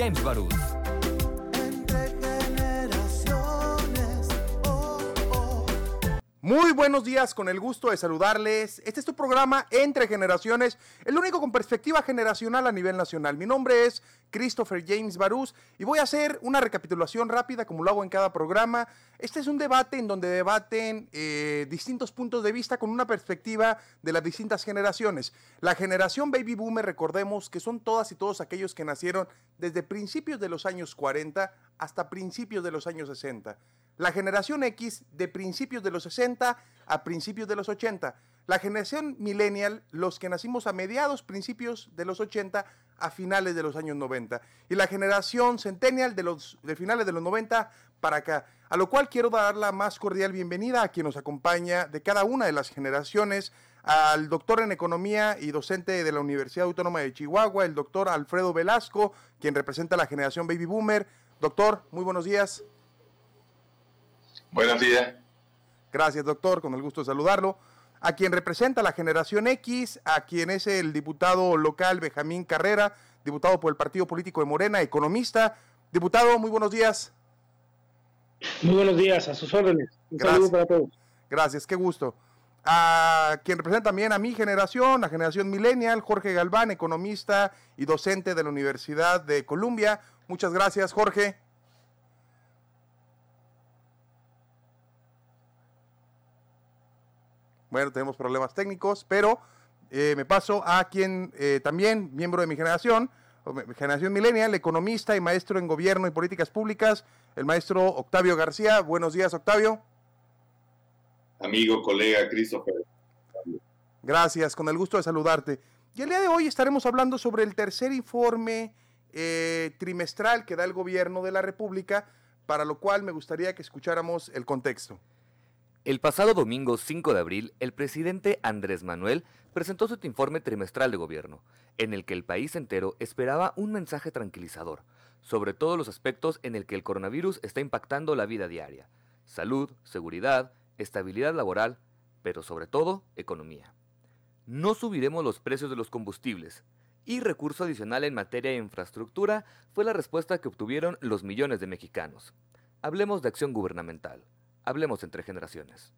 James Barús. Buenos días, con el gusto de saludarles. Este es tu programa Entre Generaciones, el único con perspectiva generacional a nivel nacional. Mi nombre es Christopher James Barús y voy a hacer una recapitulación rápida como lo hago en cada programa. Este es un debate en donde debaten eh, distintos puntos de vista con una perspectiva de las distintas generaciones. La generación baby boomer, recordemos que son todas y todos aquellos que nacieron desde principios de los años 40 hasta principios de los años 60 la generación X de principios de los 60 a principios de los 80. La generación millennial, los que nacimos a mediados, principios de los 80 a finales de los años 90. Y la generación centennial de, los, de finales de los 90 para acá. A lo cual quiero dar la más cordial bienvenida a quien nos acompaña de cada una de las generaciones, al doctor en economía y docente de la Universidad Autónoma de Chihuahua, el doctor Alfredo Velasco, quien representa la generación Baby Boomer. Doctor, muy buenos días. Buenos días. Gracias, doctor, con el gusto de saludarlo. A quien representa la generación X, a quien es el diputado local Benjamín Carrera, diputado por el Partido Político de Morena, economista. Diputado, muy buenos días. Muy buenos días, a sus órdenes. Un Gracias. saludo para todos. Gracias, qué gusto. A quien representa también a mi generación, la generación millennial, Jorge Galván, economista y docente de la Universidad de Columbia. Muchas gracias, Jorge. Bueno, tenemos problemas técnicos, pero eh, me paso a quien eh, también, miembro de mi generación, generación millennial, economista y maestro en gobierno y políticas públicas, el maestro Octavio García. Buenos días, Octavio. Amigo, colega Christopher. Gracias, con el gusto de saludarte. Y el día de hoy estaremos hablando sobre el tercer informe eh, trimestral que da el gobierno de la República, para lo cual me gustaría que escucháramos el contexto. El pasado domingo 5 de abril, el presidente Andrés Manuel presentó su informe trimestral de gobierno, en el que el país entero esperaba un mensaje tranquilizador sobre todos los aspectos en el que el coronavirus está impactando la vida diaria, salud, seguridad, estabilidad laboral, pero sobre todo economía. No subiremos los precios de los combustibles, y recurso adicional en materia de infraestructura fue la respuesta que obtuvieron los millones de mexicanos. Hablemos de acción gubernamental. Hablemos entre generaciones.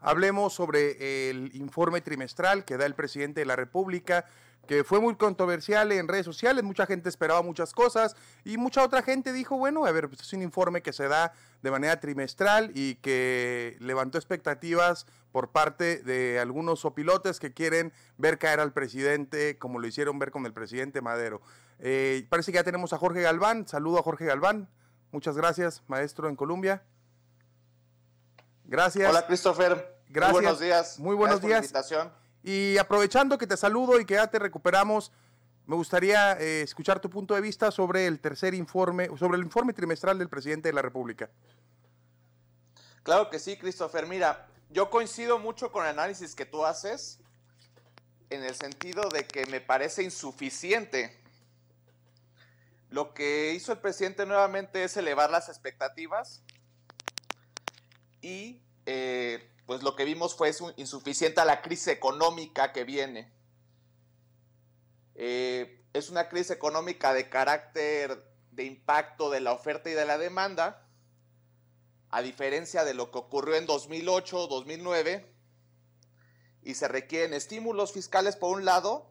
Hablemos sobre el informe trimestral que da el presidente de la República, que fue muy controversial en redes sociales, mucha gente esperaba muchas cosas y mucha otra gente dijo, bueno, a ver, pues es un informe que se da de manera trimestral y que levantó expectativas por parte de algunos opilotes que quieren ver caer al presidente como lo hicieron ver con el presidente Madero. Eh, parece que ya tenemos a Jorge Galván, saludo a Jorge Galván, muchas gracias, maestro en Colombia. Gracias. Hola Christopher. Gracias. Muy buenos días. Muy buenos Gracias por días. la invitación. Y aprovechando que te saludo y que ya te recuperamos, me gustaría eh, escuchar tu punto de vista sobre el tercer informe, sobre el informe trimestral del presidente de la República. Claro que sí, Christopher. Mira, yo coincido mucho con el análisis que tú haces en el sentido de que me parece insuficiente. Lo que hizo el presidente nuevamente es elevar las expectativas y eh, pues lo que vimos fue su- insuficiente a la crisis económica que viene. Eh, es una crisis económica de carácter de impacto de la oferta y de la demanda, a diferencia de lo que ocurrió en 2008, 2009, y se requieren estímulos fiscales por un lado,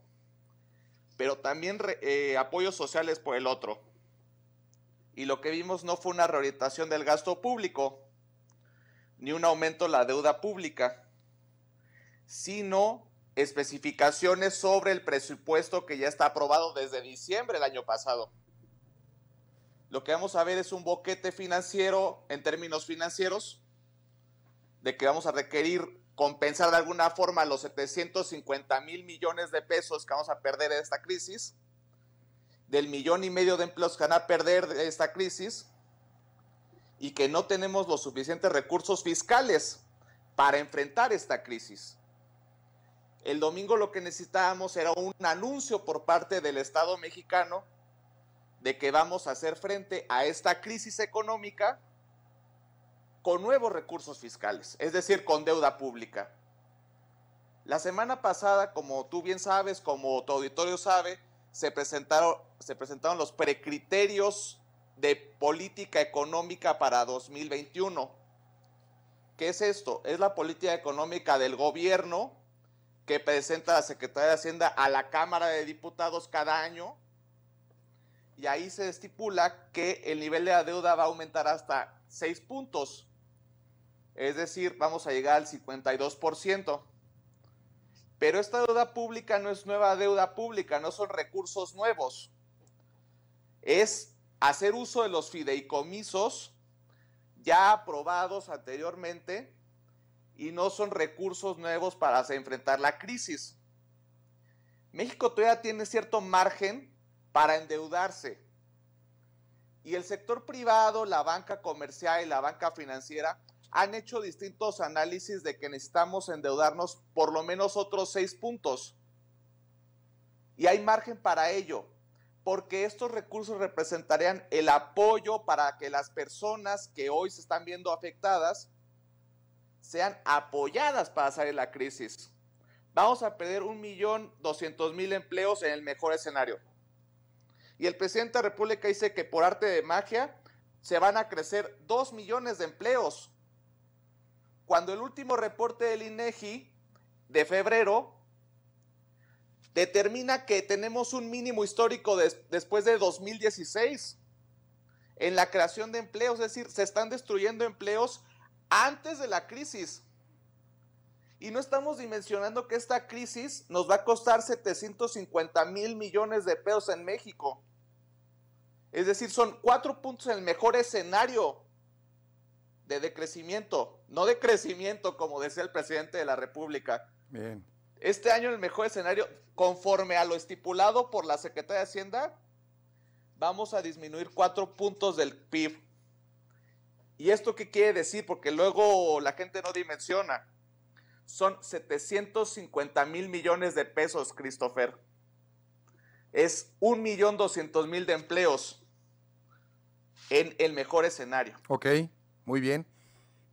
pero también eh, apoyos sociales por el otro. Y lo que vimos no fue una reorientación del gasto público, ni un aumento de la deuda pública, sino especificaciones sobre el presupuesto que ya está aprobado desde diciembre del año pasado. Lo que vamos a ver es un boquete financiero en términos financieros, de que vamos a requerir compensar de alguna forma los 750 mil millones de pesos que vamos a perder en esta crisis, del millón y medio de empleos que van a perder de esta crisis, y que no tenemos los suficientes recursos fiscales para enfrentar esta crisis. El domingo lo que necesitábamos era un anuncio por parte del Estado mexicano de que vamos a hacer frente a esta crisis económica con nuevos recursos fiscales, es decir, con deuda pública. La semana pasada, como tú bien sabes, como tu auditorio sabe, se presentaron, se presentaron los precriterios de política económica para 2021. ¿Qué es esto? Es la política económica del gobierno que presenta la Secretaría de Hacienda a la Cámara de Diputados cada año. Y ahí se estipula que el nivel de la deuda va a aumentar hasta 6 puntos. Es decir, vamos a llegar al 52%. Pero esta deuda pública no es nueva deuda pública, no son recursos nuevos. Es hacer uso de los fideicomisos ya aprobados anteriormente y no son recursos nuevos para enfrentar la crisis. México todavía tiene cierto margen para endeudarse. Y el sector privado, la banca comercial y la banca financiera han hecho distintos análisis de que necesitamos endeudarnos por lo menos otros seis puntos. Y hay margen para ello, porque estos recursos representarían el apoyo para que las personas que hoy se están viendo afectadas sean apoyadas para salir de la crisis. Vamos a perder un millón doscientos mil empleos en el mejor escenario. Y el presidente de la República dice que por arte de magia se van a crecer dos millones de empleos cuando el último reporte del INEGI de febrero determina que tenemos un mínimo histórico después de 2016 en la creación de empleos, es decir, se están destruyendo empleos antes de la crisis. Y no estamos dimensionando que esta crisis nos va a costar 750 mil millones de pesos en México. Es decir, son cuatro puntos en el mejor escenario de decrecimiento, no de crecimiento, como decía el presidente de la República. Bien. Este año el mejor escenario, conforme a lo estipulado por la Secretaría de Hacienda, vamos a disminuir cuatro puntos del PIB. ¿Y esto qué quiere decir? Porque luego la gente no dimensiona. Son 750 mil millones de pesos, Christopher. Es un millón doscientos mil de empleos en el mejor escenario. Ok. Muy bien.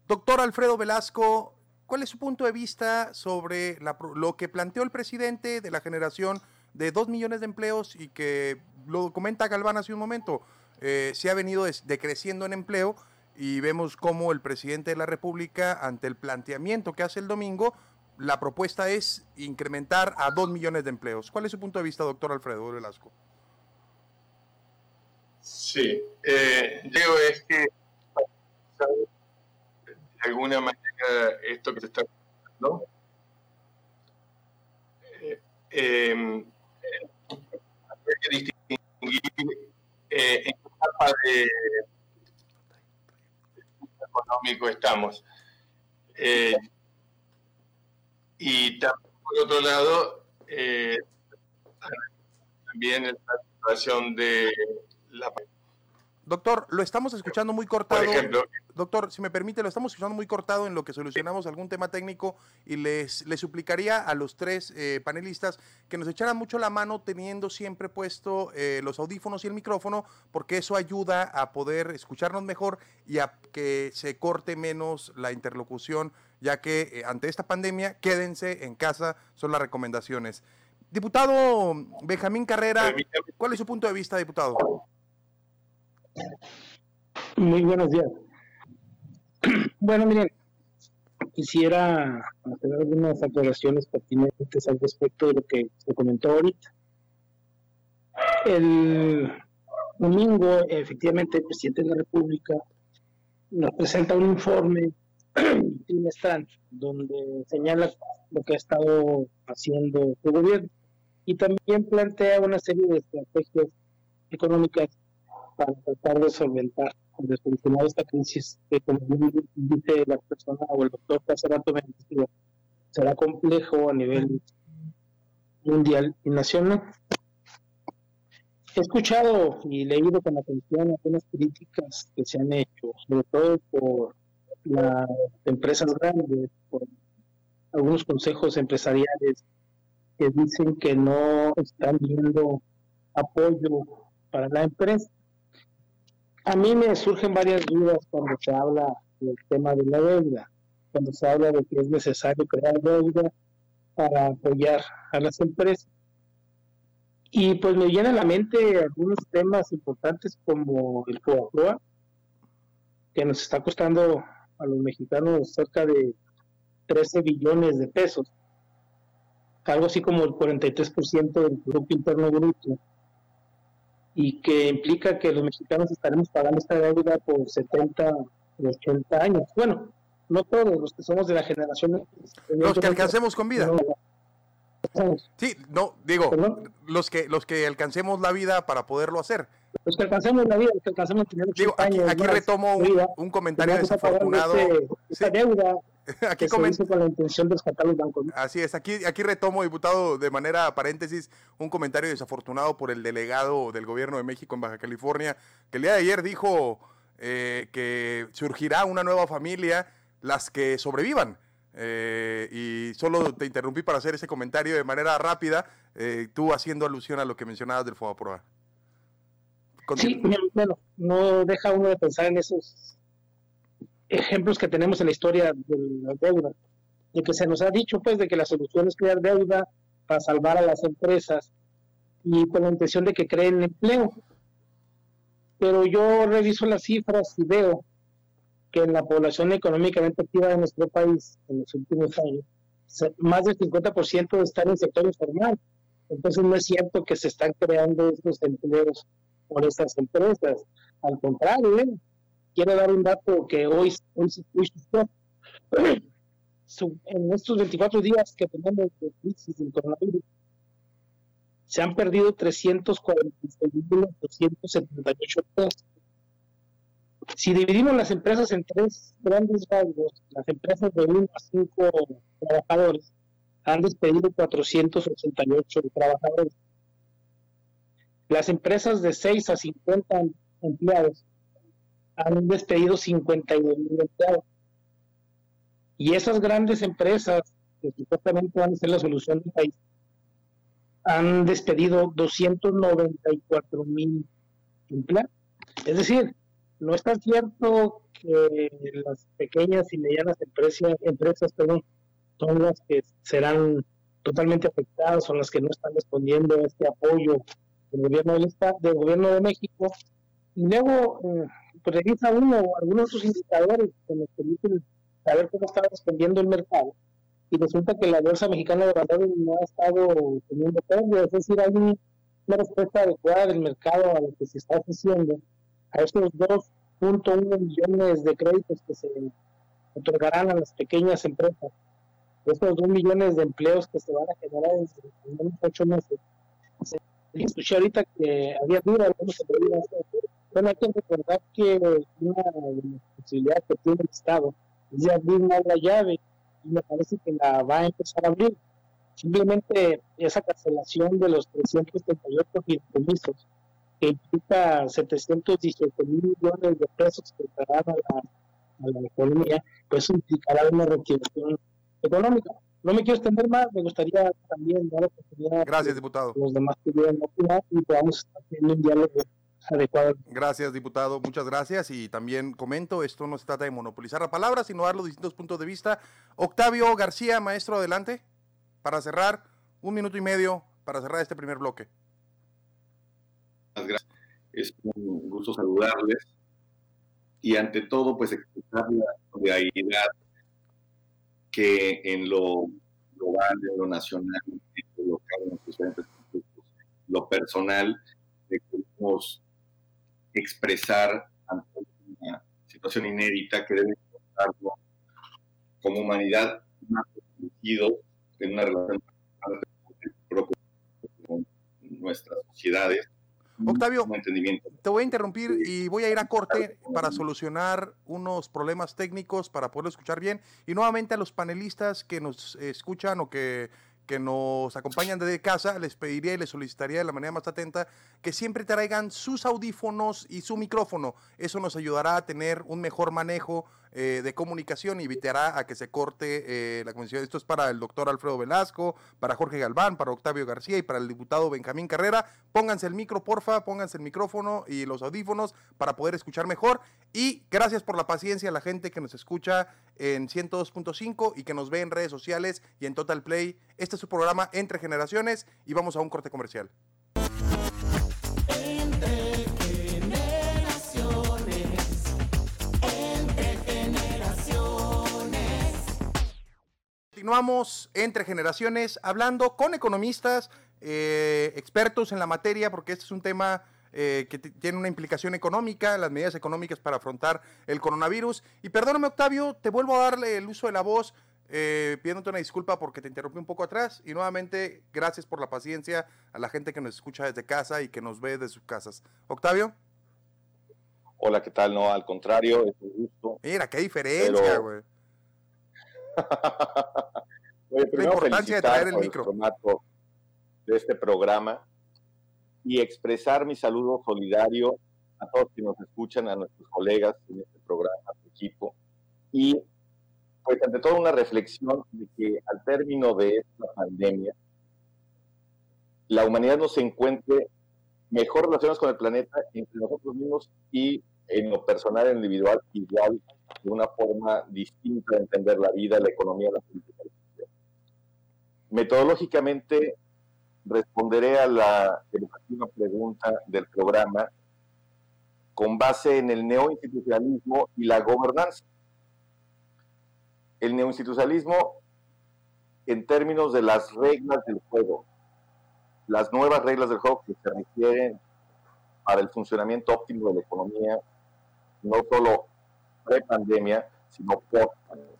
Doctor Alfredo Velasco, ¿cuál es su punto de vista sobre lo que planteó el presidente de la generación de dos millones de empleos y que lo comenta Galván hace un momento? Eh, se ha venido decreciendo en empleo y vemos cómo el presidente de la República, ante el planteamiento que hace el domingo, la propuesta es incrementar a dos millones de empleos. ¿Cuál es su punto de vista, doctor Alfredo Velasco? Sí, eh, es que de alguna manera esto que se está ¿no? Eh, eh, que distinguir eh, en qué etapa de, económico estamos. Eh, y también, por otro lado, también la situación de la Doctor, lo estamos escuchando muy cortado. Doctor, si me permite, lo estamos escuchando muy cortado en lo que solucionamos algún tema técnico y les, les suplicaría a los tres eh, panelistas que nos echaran mucho la mano teniendo siempre puesto eh, los audífonos y el micrófono, porque eso ayuda a poder escucharnos mejor y a que se corte menos la interlocución, ya que eh, ante esta pandemia, quédense en casa, son las recomendaciones. Diputado Benjamín Carrera, ¿cuál es su punto de vista, diputado? Muy buenos días. Bueno, miren, quisiera hacer algunas aclaraciones pertinentes al respecto de lo que se comentó ahorita. El domingo, efectivamente, el presidente de la República nos presenta un informe trimestral donde señala lo que ha estado haciendo su gobierno y también plantea una serie de estrategias económicas para tratar de solventar, de solucionar esta crisis que, como dice la persona o el doctor que hace rato me será complejo a nivel mundial y nacional. He escuchado y leído con atención algunas críticas que se han hecho, sobre todo por las empresas grandes, por algunos consejos empresariales que dicen que no están viendo apoyo para la empresa. A mí me surgen varias dudas cuando se habla del tema de la deuda, cuando se habla de que es necesario crear deuda para apoyar a las empresas. Y pues me viene a la mente algunos temas importantes como el FOAPROA, que nos está costando a los mexicanos cerca de 13 billones de pesos, algo así como el 43% del Producto Interno Bruto, y que implica que los mexicanos estaremos pagando esta deuda por 70 o 80 años. Bueno, no todos los que somos de la generación. Los que alcancemos con vida. Sí, no, digo, los que, los que alcancemos la vida para poderlo hacer. Los que alcancemos la vida, los que alcancemos tener digo, aquí, aquí retomo un, comentario desafortunado. Deuda aquí con la intención de rescatar los bancos. Así es, aquí, aquí retomo, diputado, de manera paréntesis, un comentario desafortunado por el delegado del gobierno de México en Baja California, que el día de ayer dijo eh, que surgirá una nueva familia, las que sobrevivan. Eh, y solo te interrumpí para hacer ese comentario de manera rápida, eh, tú haciendo alusión a lo que mencionabas del FOBAPROA. Sí, bueno, no deja uno de pensar en esos ejemplos que tenemos en la historia de la deuda, de que se nos ha dicho pues de que la solución es crear deuda para salvar a las empresas y con la intención de que creen empleo. Pero yo reviso las cifras y veo que en la población económicamente activa de nuestro país en los últimos años, más del 50% está en el sector informal. Entonces no es cierto que se están creando estos empleos por estas empresas. Al contrario, ¿eh? quiero dar un dato que hoy, hoy, en estos 24 días que tenemos de crisis del coronavirus, se han perdido 346.278 pesos si dividimos las empresas en tres grandes rasgos, las empresas de 1 a 5 trabajadores han despedido 488 trabajadores. Las empresas de 6 a 50 empleados han despedido 52 mil empleados. Y esas grandes empresas, que supuestamente van a ser la solución del país, han despedido 294 mil empleados. Es decir, no está cierto que las pequeñas y medianas empresas, empresas son las que serán totalmente afectadas, son las que no están respondiendo a este apoyo del gobierno del Estado, del gobierno de México. Y luego eh, pues revisa uno algunos otros indicadores que nos saber cómo está respondiendo el mercado. Y resulta que la bolsa mexicana de valores no ha estado teniendo pérdidas, es decir, hay una respuesta adecuada del mercado a lo que se está ofreciendo a estos 2.1 millones de créditos que se otorgarán a las pequeñas empresas, estos 2 millones de empleos que se van a generar en menos 8 meses. Escuché ahorita que había duda se Bueno, hay que recordar que una posibilidad que tiene el Estado es de abrir una llave y me parece que la va a empezar a abrir. Simplemente esa cancelación de los 338 fideicomisos que implica 718 mil millones de pesos que darán a la, a la economía, pues implicará una reactivación económica. No me quiero extender más, me gustaría también dar la oportunidad Gracias, diputado. los demás pudieran opinar y podamos tener un diálogo adecuado. Gracias, diputado, muchas gracias. Y también comento, esto no se trata de monopolizar la palabra, sino dar los distintos puntos de vista. Octavio García, maestro, adelante, para cerrar, un minuto y medio para cerrar este primer bloque gracias. Es un gusto saludarles. Y ante todo, pues expresar la solidaridad que en lo global, en lo nacional, en lo local, en los diferentes lo personal, podemos expresar ante una situación inédita que debe encontrarlo como humanidad más en una relación con nuestras sociedades Octavio, te voy a interrumpir y voy a ir a corte para solucionar unos problemas técnicos para poderlo escuchar bien. Y nuevamente a los panelistas que nos escuchan o que que nos acompañan desde casa, les pediría y les solicitaría de la manera más atenta que siempre traigan sus audífonos y su micrófono. Eso nos ayudará a tener un mejor manejo eh, de comunicación y evitará a que se corte eh, la comunicación. Esto es para el doctor Alfredo Velasco, para Jorge Galván, para Octavio García y para el diputado Benjamín Carrera. Pónganse el micro, porfa, pónganse el micrófono y los audífonos para poder escuchar mejor. Y gracias por la paciencia a la gente que nos escucha en 102.5 y que nos ve en redes sociales y en Total Play. Este es su programa Entre Generaciones y vamos a un corte comercial. Entre Continuamos entre generaciones hablando con economistas, eh, expertos en la materia, porque este es un tema eh, que tiene una implicación económica, las medidas económicas para afrontar el coronavirus. Y perdóname, Octavio, te vuelvo a darle el uso de la voz, eh, pidiéndote una disculpa porque te interrumpí un poco atrás. Y nuevamente, gracias por la paciencia a la gente que nos escucha desde casa y que nos ve desde sus casas. Octavio, Hola, ¿qué tal? No, al contrario, es un gusto. mira, qué diferencia, güey. Oye, primero importancia de traer el micro. formato de este programa y expresar mi saludo solidario a todos quienes nos escuchan, a nuestros colegas en este programa, a tu equipo. Y pues ante todo una reflexión de que al término de esta pandemia, la humanidad no se encuentre mejor relacionados con el planeta entre nosotros mismos y en lo personal, en lo individual, igual, de una forma distinta de entender la vida, la economía, la política. Metodológicamente, responderé a la educativa pregunta del programa con base en el neoinstitucionalismo y la gobernanza. El neoinstitucionalismo, en términos de las reglas del juego, las nuevas reglas del juego que se requieren para el funcionamiento óptimo de la economía, no solo pre-pandemia, sino post-pandemia.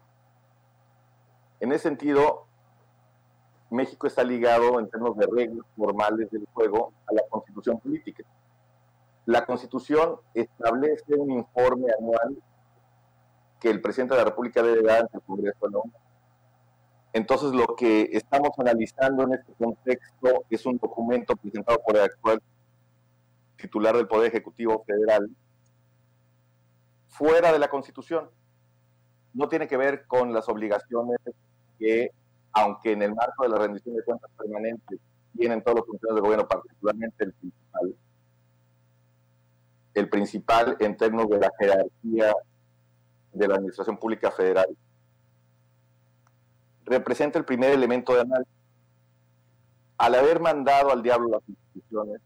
En ese sentido, México está ligado en términos de reglas formales del juego a la constitución política. La constitución establece un informe anual que el presidente de la República debe dar ante el Congreso. Entonces, lo que estamos analizando en este contexto es un documento presentado por el actual titular del Poder Ejecutivo Federal, fuera de la Constitución. No tiene que ver con las obligaciones que, aunque en el marco de la rendición de cuentas permanente tienen todos los funcionarios de gobierno, particularmente el principal, el principal en términos de la jerarquía de la Administración Pública Federal, representa el primer elemento de análisis. Al haber mandado al diablo las instituciones,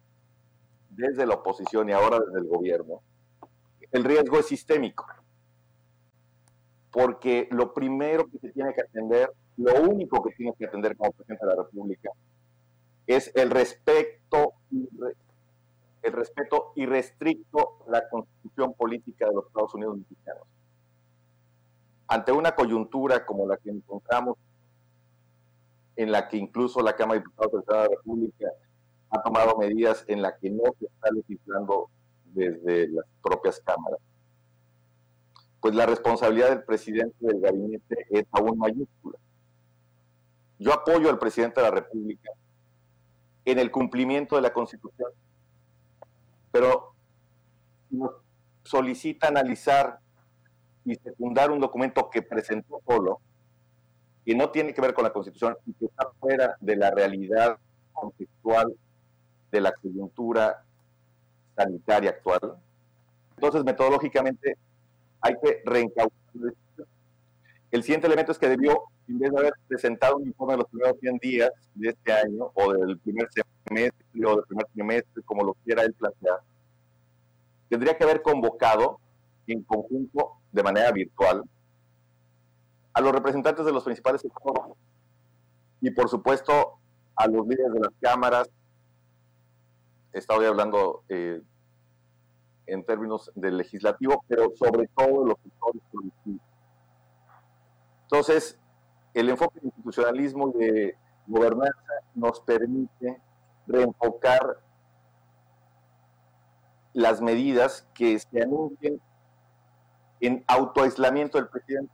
desde la oposición y ahora desde el gobierno, el riesgo es sistémico. Porque lo primero que se tiene que atender, lo único que tiene que atender como presidente de la República, es el respeto, el respeto irrestricto a la constitución política de los Estados Unidos mexicanos. Ante una coyuntura como la que encontramos, en la que incluso la Cámara de Diputados de la República ha tomado medidas en las que no se está legislando desde las propias cámaras, pues la responsabilidad del presidente del gabinete es aún mayúscula. Yo apoyo al presidente de la República en el cumplimiento de la Constitución, pero nos solicita analizar y secundar un documento que presentó solo, que no tiene que ver con la Constitución y que está fuera de la realidad contextual de la coyuntura sanitaria actual. Entonces, metodológicamente, hay que reencauzar. El siguiente elemento es que debió, en vez de haber presentado un informe de los primeros 100 días de este año, o del primer semestre, o del primer trimestre, como lo quiera él plantear, tendría que haber convocado en conjunto, de manera virtual, a los representantes de los principales sectores y, por supuesto, a los líderes de las cámaras. Estaba hablando eh, en términos del legislativo, pero sobre todo de los sectores productivos. Entonces, el enfoque de institucionalismo y de gobernanza nos permite reenfocar las medidas que se anuncien en autoaislamiento del presidente.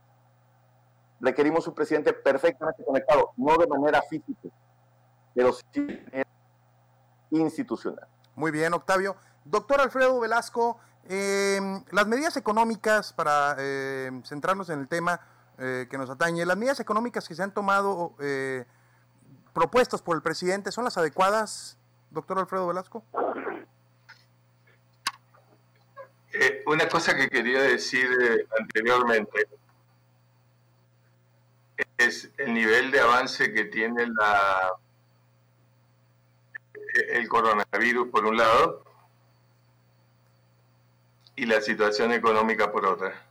Requerimos un presidente perfectamente conectado, no de manera física, pero sí de institucional. Muy bien, Octavio. Doctor Alfredo Velasco, eh, las medidas económicas, para eh, centrarnos en el tema eh, que nos atañe, las medidas económicas que se han tomado eh, propuestas por el presidente, ¿son las adecuadas, doctor Alfredo Velasco? Eh, una cosa que quería decir eh, anteriormente es el nivel de avance que tiene la, el coronavirus, por un lado, y la situación económica por otra.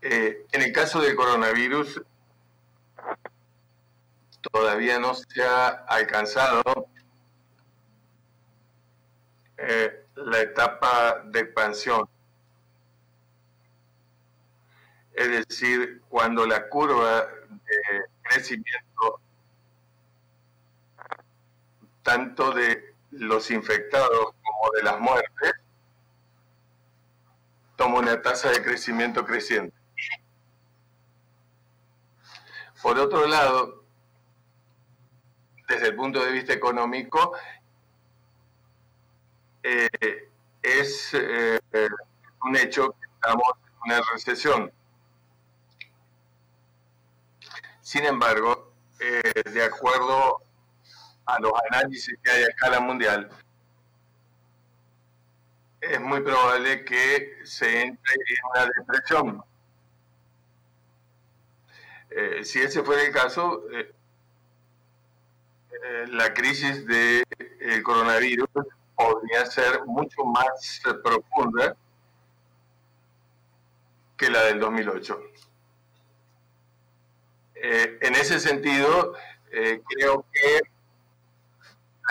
Eh, en el caso del coronavirus, todavía no se ha alcanzado eh, la etapa de expansión. Es decir, cuando la curva de crecimiento, tanto de los infectados como de las muertes, toma una tasa de crecimiento creciente. Por otro lado, desde el punto de vista económico, eh, es eh, un hecho que estamos en una recesión. Sin embargo, eh, de acuerdo a los análisis que hay a escala mundial, es muy probable que se entre en una depresión. Eh, si ese fuera el caso, eh, eh, la crisis del coronavirus podría ser mucho más profunda que la del 2008. en ese sentido, creo que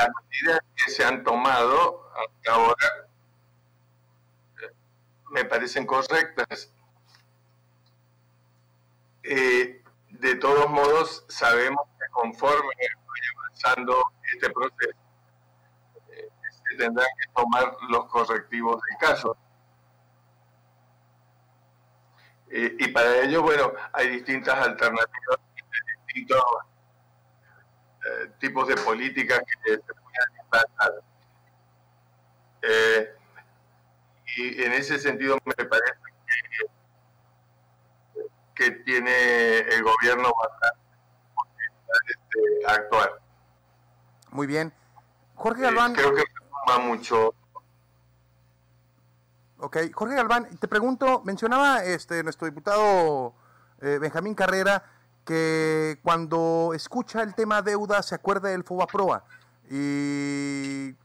las medidas que se han tomado hasta ahora me parecen correctas. Eh, de todos modos, sabemos que conforme vaya avanzando este proceso, eh, se tendrán que tomar los correctivos del caso. Eh, y para ello, bueno, hay distintas alternativas, distintos tipos de políticas que se pueden implantar. y en ese sentido me parece que, que tiene el gobierno bastante este, actuar. Muy bien. Jorge Eh, Galván. creo que va mucho. Ok, Jorge Galván, te pregunto, mencionaba este nuestro diputado eh, Benjamín Carrera que cuando escucha el tema deuda se acuerda del Fobaproa y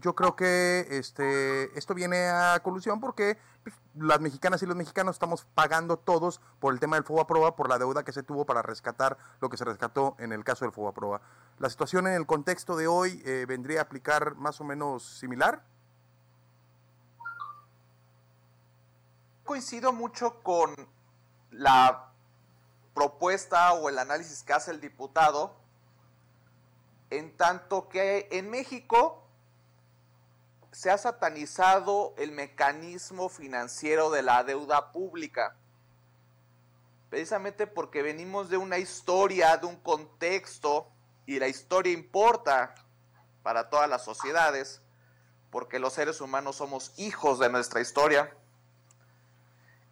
yo creo que este esto viene a colusión porque pues, las mexicanas y los mexicanos estamos pagando todos por el tema del Fobaproa por la deuda que se tuvo para rescatar lo que se rescató en el caso del Fobaproa. La situación en el contexto de hoy eh, vendría a aplicar más o menos similar. coincido mucho con la propuesta o el análisis que hace el diputado, en tanto que en México se ha satanizado el mecanismo financiero de la deuda pública, precisamente porque venimos de una historia, de un contexto, y la historia importa para todas las sociedades, porque los seres humanos somos hijos de nuestra historia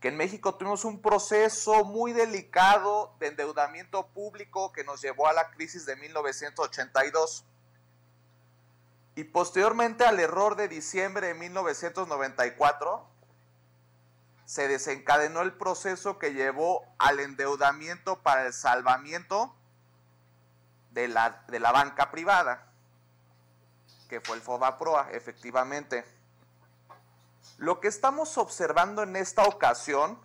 que en México tuvimos un proceso muy delicado de endeudamiento público que nos llevó a la crisis de 1982 y posteriormente al error de diciembre de 1994 se desencadenó el proceso que llevó al endeudamiento para el salvamiento de la, de la banca privada, que fue el FOBAPROA, efectivamente. Lo que estamos observando en esta ocasión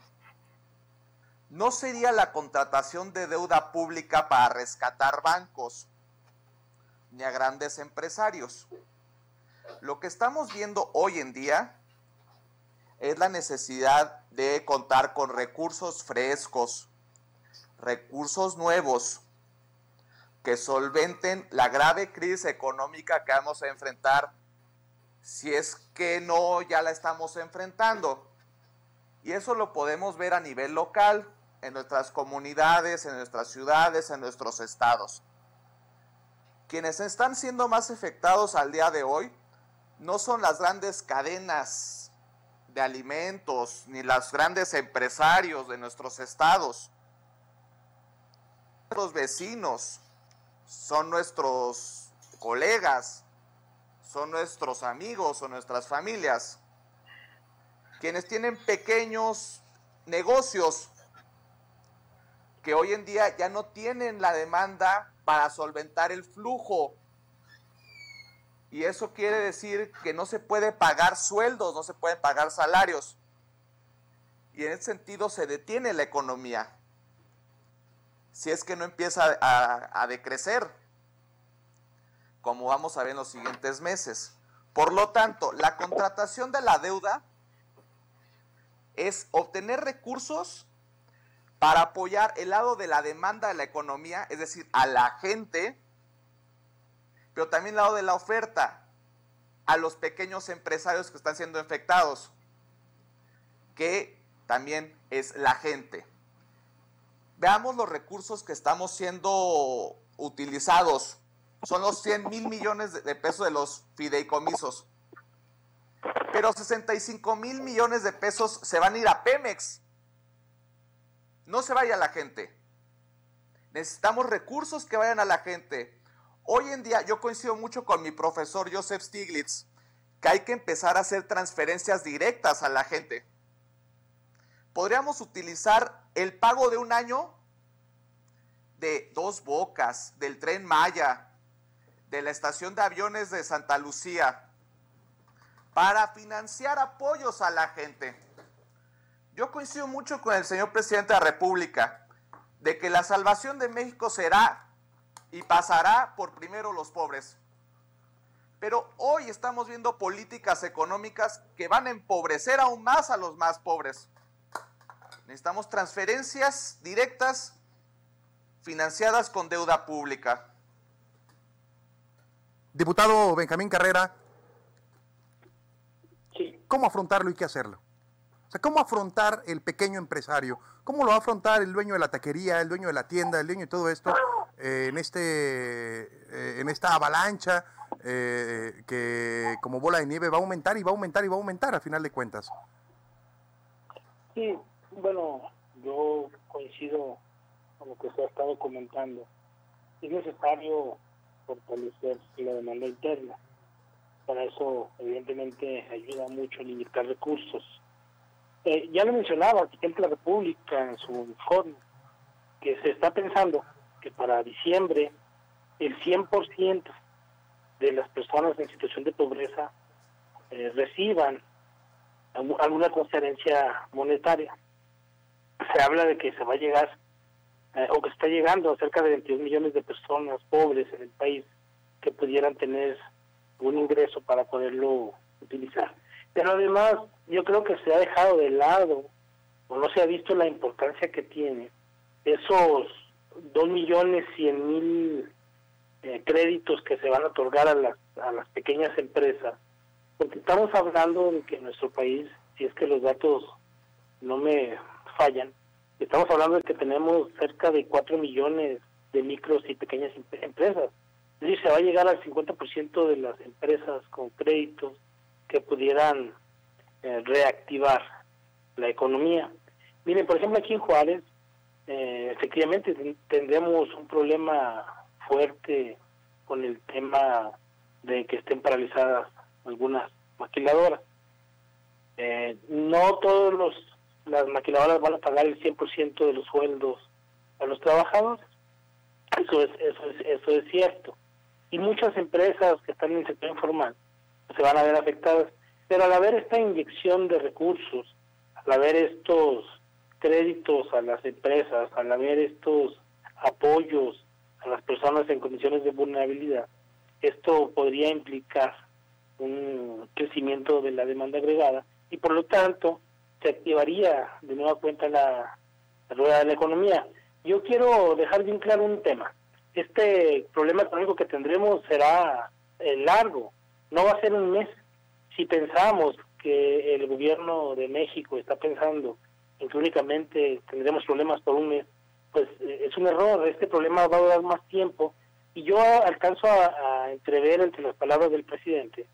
no sería la contratación de deuda pública para rescatar bancos ni a grandes empresarios. Lo que estamos viendo hoy en día es la necesidad de contar con recursos frescos, recursos nuevos, que solventen la grave crisis económica que vamos a enfrentar si es que no ya la estamos enfrentando. Y eso lo podemos ver a nivel local, en nuestras comunidades, en nuestras ciudades, en nuestros estados. Quienes están siendo más afectados al día de hoy no son las grandes cadenas de alimentos ni los grandes empresarios de nuestros estados. Los vecinos son nuestros colegas, son nuestros amigos o nuestras familias, quienes tienen pequeños negocios que hoy en día ya no tienen la demanda para solventar el flujo. Y eso quiere decir que no se puede pagar sueldos, no se pueden pagar salarios. Y en ese sentido se detiene la economía. Si es que no empieza a, a decrecer, como vamos a ver en los siguientes meses. Por lo tanto, la contratación de la deuda es obtener recursos para apoyar el lado de la demanda de la economía, es decir, a la gente, pero también el lado de la oferta, a los pequeños empresarios que están siendo infectados, que también es la gente. Veamos los recursos que estamos siendo utilizados. Son los 100 mil millones de- pesos de los fideicomisos. Pero 65 mil millones de pesos se van a ir a Pemex. No se vaya la gente. Necesitamos recursos que vayan a la gente. Hoy en día yo coincido mucho con mi profesor Joseph Stiglitz, que hay que empezar a hacer transferencias directas a la gente. Podríamos utilizar el pago de un año de Dos Bocas, del tren Maya, de la estación de aviones de Santa Lucía, para financiar apoyos a la gente. Yo coincido mucho con el señor presidente de la República de que la salvación de México será y pasará por primero los pobres. Pero hoy estamos viendo políticas económicas que van a empobrecer aún más a los más pobres. Necesitamos transferencias directas financiadas con deuda pública. Diputado Benjamín Carrera, Sí, ¿cómo afrontarlo y qué hacerlo? O sea, ¿cómo afrontar el pequeño empresario? ¿Cómo lo va a afrontar el dueño de la taquería, el dueño de la tienda, el dueño de todo esto eh, en, este, eh, en esta avalancha eh, que como bola de nieve va a aumentar y va a aumentar y va a aumentar a final de cuentas? sí, bueno, yo coincido con lo que se ha estado comentando. Es necesario fortalecer la demanda interna. Para eso, evidentemente, ayuda mucho el inyectar recursos. Eh, ya lo mencionaba presidente de la República en su informe, que se está pensando que para diciembre el 100% de las personas en situación de pobreza eh, reciban algu- alguna transferencia monetaria. Se habla de que se va a llegar, eh, o que está llegando a cerca de 22 millones de personas pobres en el país que pudieran tener un ingreso para poderlo utilizar. Pero además, yo creo que se ha dejado de lado, o no se ha visto la importancia que tiene esos 2 millones 100 mil eh, créditos que se van a otorgar a las, a las pequeñas empresas, porque estamos hablando de que en nuestro país, si es que los datos no me fallan, estamos hablando de que tenemos cerca de 4 millones de micros y pequeñas em- empresas. Es decir, se va a llegar al 50% de las empresas con créditos que pudieran eh, reactivar la economía. Miren, por ejemplo, aquí en Juárez, eh, efectivamente ten- tendremos un problema fuerte con el tema de que estén paralizadas algunas maquiladoras. Eh, no todos los las maquiladoras van a pagar el 100% de los sueldos a los trabajadores. Eso es eso es eso es cierto. Y muchas empresas que están en el sector informal se van a ver afectadas, pero al haber esta inyección de recursos, al haber estos créditos a las empresas, al haber estos apoyos a las personas en condiciones de vulnerabilidad, esto podría implicar un crecimiento de la demanda agregada y por lo tanto se activaría de nueva cuenta la, la rueda de la economía. Yo quiero dejar bien claro un tema. Este problema económico que tendremos será eh, largo, no va a ser un mes. Si pensamos que el gobierno de México está pensando en que únicamente tendremos problemas por un mes, pues eh, es un error. Este problema va a durar más tiempo y yo alcanzo a, a entrever entre las palabras del presidente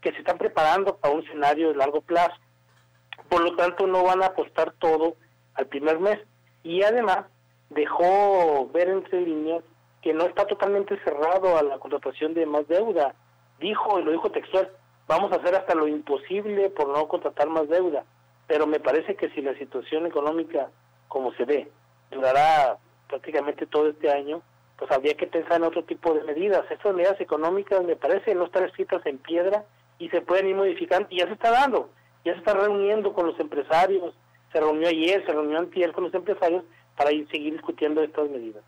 que se están preparando para un escenario de largo plazo. Por lo tanto, no van a apostar todo al primer mes. Y además, dejó ver entre líneas que no está totalmente cerrado a la contratación de más deuda. Dijo, y lo dijo textual, vamos a hacer hasta lo imposible por no contratar más deuda. Pero me parece que si la situación económica, como se ve, durará prácticamente todo este año, pues habría que pensar en otro tipo de medidas. Estas medidas económicas me parece no están escritas en piedra y se pueden ir modificando y ya se está dando, ya se está reuniendo con los empresarios, se reunió ayer, se reunió antier con los empresarios para ir, seguir discutiendo estas medidas.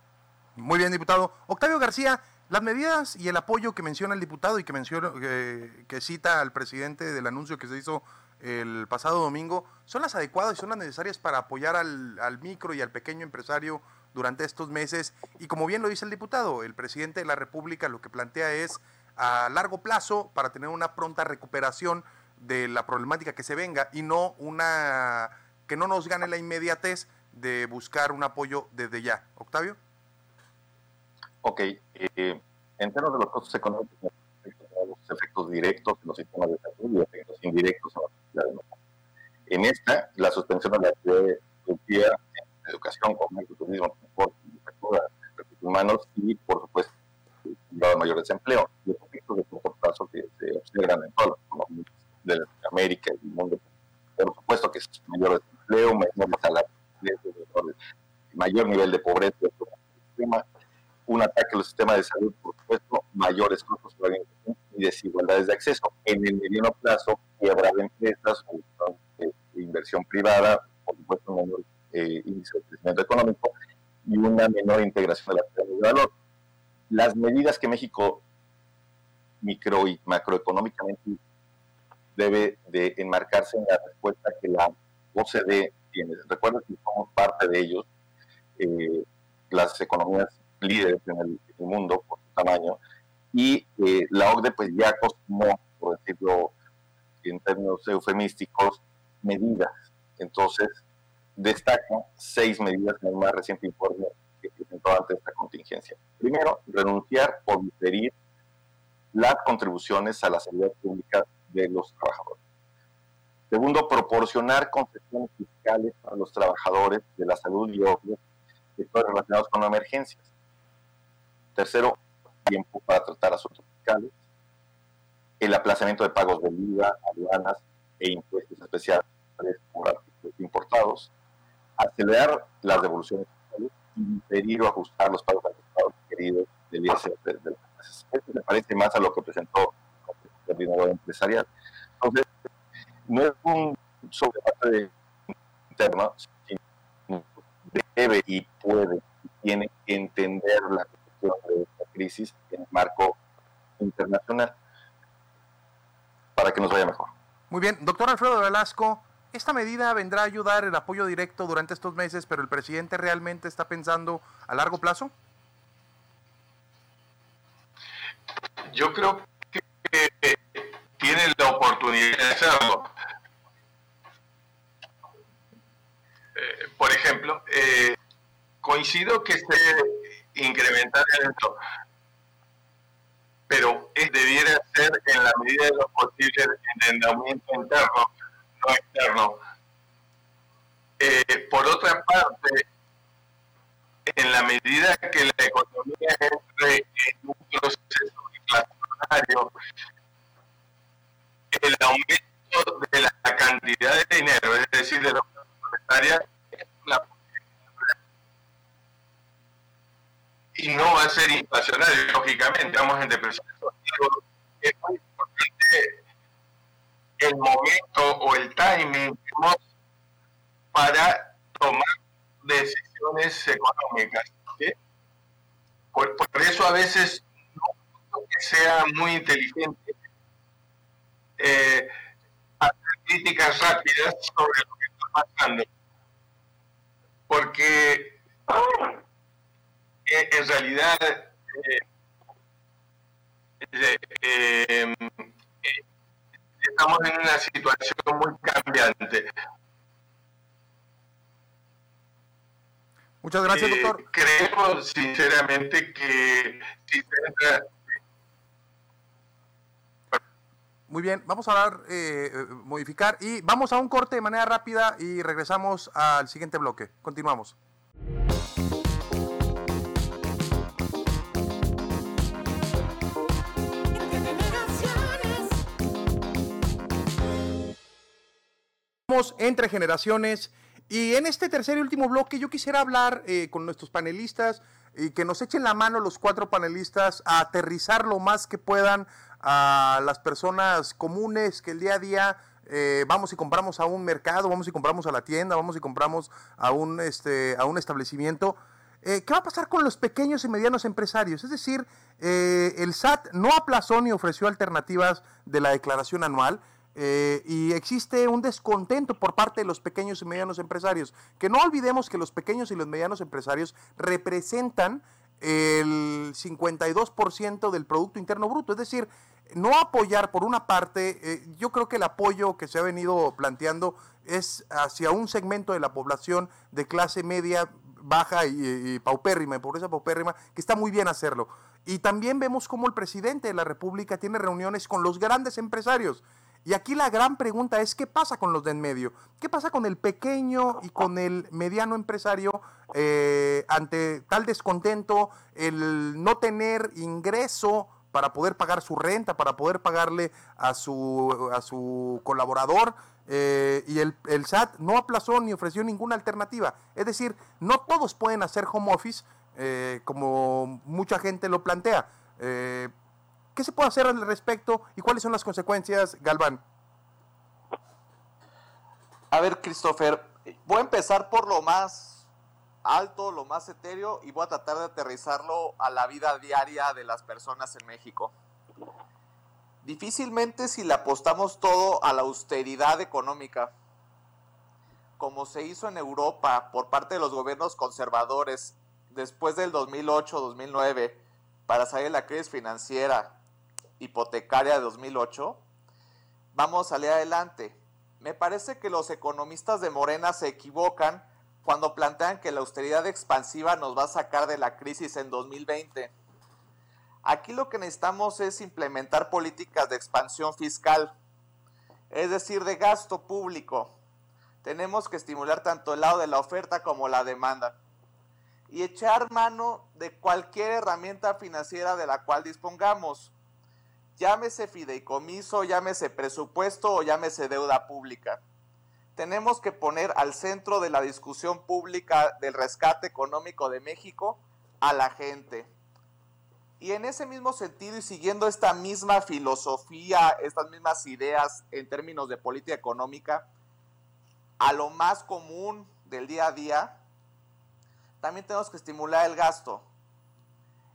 Muy bien, diputado. Octavio García, las medidas y el apoyo que menciona el diputado y que menciona, eh, que cita al presidente del anuncio que se hizo el pasado domingo, ¿son las adecuadas y son las necesarias para apoyar al, al micro y al pequeño empresario durante estos meses? Y como bien lo dice el diputado, el presidente de la República lo que plantea es a largo plazo para tener una pronta recuperación de la problemática que se venga y no una que no nos gane la inmediatez de buscar un apoyo desde ya. Octavio. Ok, eh, en términos de los costos económicos, los efectos directos en los sistemas de salud y efectos indirectos en la sociedad. En esta, la suspensión de la actividad productiva en educación, comercio, turismo, transporte, recursos humanos y, por supuesto, el mayor desempleo. Y los efectos de corto plazo que se observan en todas las de América y el mundo. Por supuesto que es mayor desempleo, menor salario, mayor nivel de pobreza, un ataque a los sistemas de salud, por supuesto, mayores costos y desigualdades de acceso. En el mediano plazo, quiebra de empresas, inversión privada, por supuesto, un menor eh, índice de crecimiento económico y una menor integración de la cadena de valor. Las medidas que México micro y macroeconómicamente debe de enmarcarse en la respuesta que la OCDE tiene. Recuerda que somos parte de ellos, eh, las economías líderes en el, mundo por su tamaño, y eh, la OCDE pues ya acostumbró, por decirlo en términos eufemísticos, medidas. Entonces, destaca seis medidas en el más reciente informe que presentó ante esta contingencia. Primero, renunciar o diferir las contribuciones a la seguridad pública de los trabajadores. Segundo, proporcionar concesiones fiscales a los trabajadores de la salud y otros sectores relacionados con emergencias. Tercero, tiempo para tratar asuntos fiscales. El aplazamiento de pagos de IVA, aduanas e impuestos especiales por artículos importados. Acelerar las devoluciones fiscales y impedir o ajustar los pagos anticipados queridos del ISR. Esto me parece más a lo que presentó coordinador empresarial. Entonces, no es un sobrepaso interno, sino debe y puede y tiene que entender la de esta crisis en el marco internacional para que nos vaya mejor. Muy bien, doctor Alfredo Velasco, esta medida vendrá a ayudar el apoyo directo durante estos meses, pero el presidente realmente está pensando a largo plazo? Yo creo que tiene la oportunidad de hacerlo. Eh, por ejemplo, eh, coincido que se incrementar esto, pero es, debiera ser en la medida de lo posible el endeudamiento interno, no externo. Eh, por otra parte, en la medida que la economía entre en un proceso inflacionario, el de la cantidad de dinero, es decir, de es una y no va a ser inflacionario, lógicamente, estamos en depresión. Es muy importante el momento o el timing para tomar decisiones económicas. Por, por, eso a veces no que sea muy inteligente eh, hacer críticas rápidas sobre lo que está pasando. Porque en realidad eh, eh, estamos en una situación muy cambiante. Muchas gracias, eh, doctor. Creo sinceramente que si se entra Muy bien, vamos a dar, eh, modificar y vamos a un corte de manera rápida y regresamos al siguiente bloque. Continuamos. entre generaciones y en este tercer y último bloque yo quisiera hablar eh, con nuestros panelistas y que nos echen la mano los cuatro panelistas a aterrizar lo más que puedan a las personas comunes que el día a día eh, vamos y compramos a un mercado, vamos y compramos a la tienda, vamos y compramos a un, este, a un establecimiento. Eh, ¿Qué va a pasar con los pequeños y medianos empresarios? Es decir, eh, el SAT no aplazó ni ofreció alternativas de la declaración anual. y existe un descontento por parte de los pequeños y medianos empresarios. Que no olvidemos que los pequeños y los medianos empresarios representan el 52% del Producto Interno Bruto. Es decir, no apoyar por una parte, eh, yo creo que el apoyo que se ha venido planteando es hacia un segmento de la población de clase media, baja y, paupérrima, de pobreza paupérrima, que está muy bien hacerlo. Y también vemos cómo el presidente de la República tiene reuniones con los grandes empresarios. Y aquí la gran pregunta es, ¿qué pasa con los de en medio? ¿Qué pasa con el pequeño y con el mediano empresario eh, ante tal descontento, el no tener ingreso para poder pagar su renta, para poder pagarle a su, a su colaborador? eh, y el, el SAT no aplazó ni ofreció ninguna alternativa. Es decir, no todos pueden hacer home office eh, como mucha gente lo plantea. ¿Qué se puede hacer al respecto y cuáles son las consecuencias, Galván? A ver, Christopher, voy a empezar por lo más alto, lo más etéreo y voy a tratar de aterrizarlo a la vida diaria de las personas en México. Difícilmente si le apostamos todo a la austeridad económica, como se hizo en Europa por parte de los gobiernos conservadores después del 2008-2009 para salir de la crisis financiera hipotecaria de 2008, vamos a salir adelante. Me parece que los economistas de Morena se equivocan cuando plantean que la austeridad expansiva nos va a sacar de la crisis en 2020. Aquí lo que necesitamos es implementar políticas de expansión fiscal, es decir, de gasto público. Tenemos que estimular tanto el lado de la oferta como la demanda y echar mano de cualquier herramienta financiera de la cual dispongamos. Llámese fideicomiso, llámese presupuesto o llámese deuda pública. Tenemos que poner al centro de la discusión pública del rescate económico de México a la gente. Y en ese mismo sentido y siguiendo esta misma filosofía, estas mismas ideas en términos de política económica, a lo más común del día a día, también tenemos que estimular el gasto.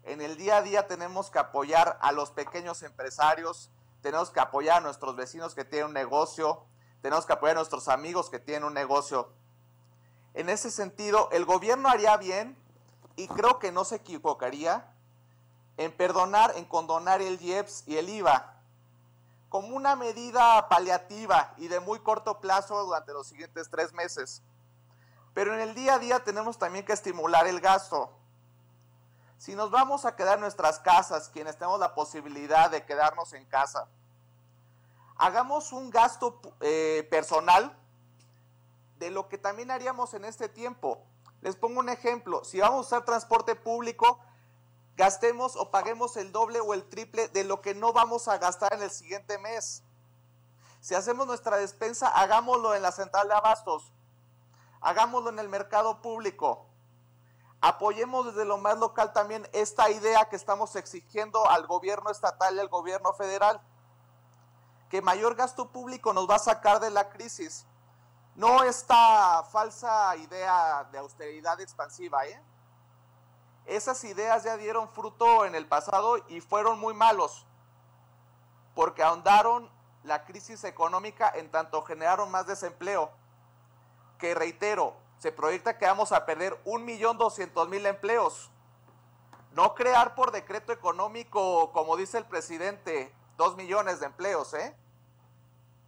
En el día a día tenemos que apoyar a los pequeños empresarios, tenemos que apoyar a nuestros vecinos que tienen un negocio, tenemos que apoyar a nuestros amigos que tienen un negocio. En ese sentido, el gobierno haría bien y creo que no se equivocaría en perdonar, en condonar el IEPS y el IVA como una medida paliativa y de muy corto plazo durante los siguientes tres meses. Pero en el día a día tenemos también que estimular el gasto. Si nos vamos a quedar en nuestras casas, quienes tenemos la posibilidad de quedarnos en casa, hagamos un gasto eh, personal de lo que también haríamos en este tiempo. Les pongo un ejemplo, si vamos a usar transporte público, gastemos o paguemos el doble o el triple de lo que no vamos a gastar en el siguiente mes. Si hacemos nuestra despensa, hagámoslo en la central de abastos, hagámoslo en el mercado público. Apoyemos desde lo más local también esta idea que estamos exigiendo al gobierno estatal y al gobierno federal, que mayor gasto público nos va a sacar de la crisis. No esta falsa idea de austeridad expansiva, ¿eh? Esas ideas ya dieron fruto en el pasado y fueron muy malos, porque ahondaron la crisis económica en tanto generaron más desempleo, que reitero, se proyecta que vamos a perder 1.200.000 empleos. No crear por decreto económico, como dice el presidente, 2 millones de empleos, ¿eh?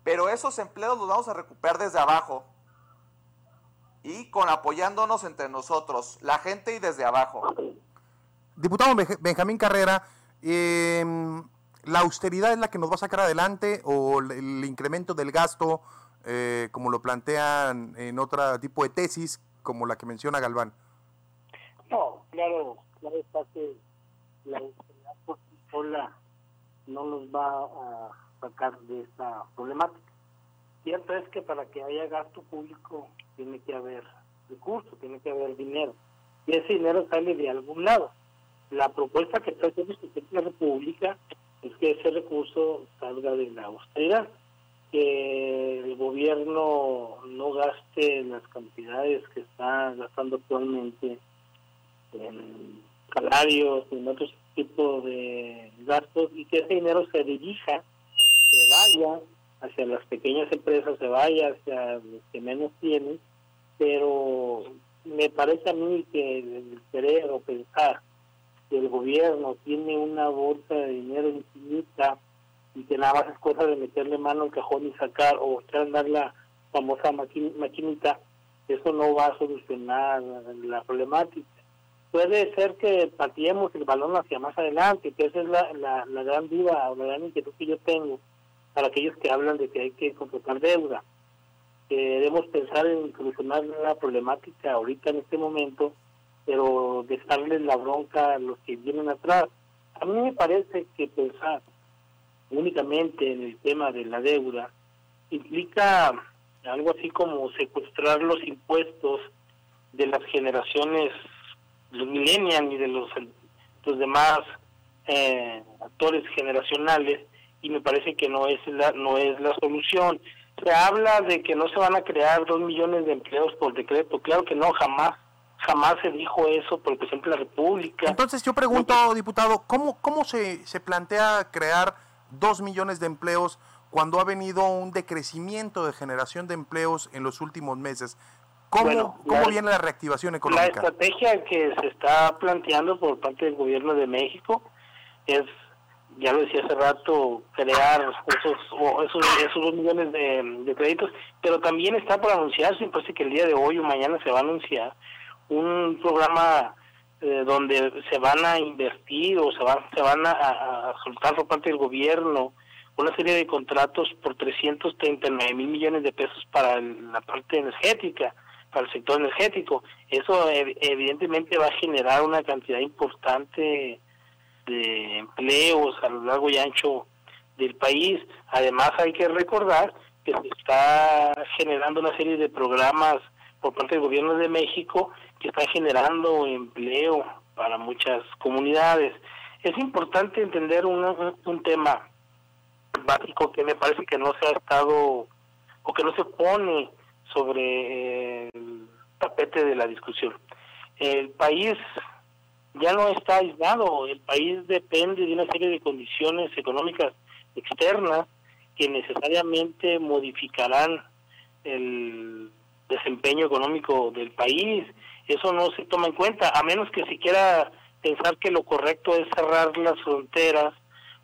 Pero esos empleos los vamos a recuperar desde abajo. Y con apoyándonos entre nosotros, la gente y desde abajo. Diputado Benj- Benjamín Carrera, eh, ¿la austeridad es la que nos va a sacar adelante o el incremento del gasto, eh, como lo plantean en otro tipo de tesis, como la que menciona Galván? No, claro, claro está que la austeridad por sí sola no nos va a sacar de esta problemática. Cierto es que para que haya gasto público tiene que haber recursos, tiene que haber dinero. y ese dinero sale de algún lado. La propuesta que está haciendo la República es que ese recurso salga de la austeridad, que el gobierno no gaste las cantidades que está gastando actualmente en salarios, en otros tipos de gastos y que ese dinero se dirija, se vaya hacia las pequeñas empresas, se vaya hacia los que menos tienen, pero me parece a mí que el querer o pensar que el gobierno tiene una bolsa de dinero infinita y que nada más es cosa de meterle mano al cajón y sacar o echar a andar la famosa maqui- maquinita, eso no va a solucionar la problemática. Puede ser que pateemos el balón hacia más adelante, que esa es la, la, la gran duda o la gran inquietud que yo tengo para aquellos que hablan de que hay que contratar deuda. Que debemos pensar en solucionar la problemática ahorita en este momento, pero dejarles la bronca a los que vienen atrás. A mí me parece que pensar únicamente en el tema de la deuda implica algo así como secuestrar los impuestos de las generaciones, los millennials y de los, los demás eh, actores generacionales y me parece que no es la no es la solución. Se habla de que no se van a crear dos millones de empleos por decreto. Claro que no, jamás jamás se dijo eso por el presidente de la República. Entonces yo pregunto, diputado, ¿cómo, cómo se, se plantea crear dos millones de empleos cuando ha venido un decrecimiento de generación de empleos en los últimos meses? ¿Cómo, Bueno, cómo la- viene la reactivación La económica? estrategia que se está planteando por parte del gobierno de México es, ya lo decía hace rato, crear esos, esos, esos dos millones de, de créditos, pero también está por anunciarse, parece que el día de hoy o mañana se va a anunciar un programa eh, donde se van a invertir o se van, se van a, a- soltar por parte del gobierno una serie de contratos por 339 mil millones de pesos para la parte energética, para el sector energético. Eso ev- evidentemente va a generar una cantidad importante de empleos a lo largo y ancho del país. Además hay que recordar que se está generando una serie de programas por parte del gobierno de México que están generando empleo para muchas comunidades. Es importante entender un, tema básico que me parece que no se ha estado o que no se pone sobre el tapete de la discusión. El país ya no está aislado, el país depende de una serie de condiciones económicas externas que necesariamente modificarán el desempeño económico del país. Eso no se toma en cuenta, a menos que se quiera pensar que lo correcto es cerrar las fronteras,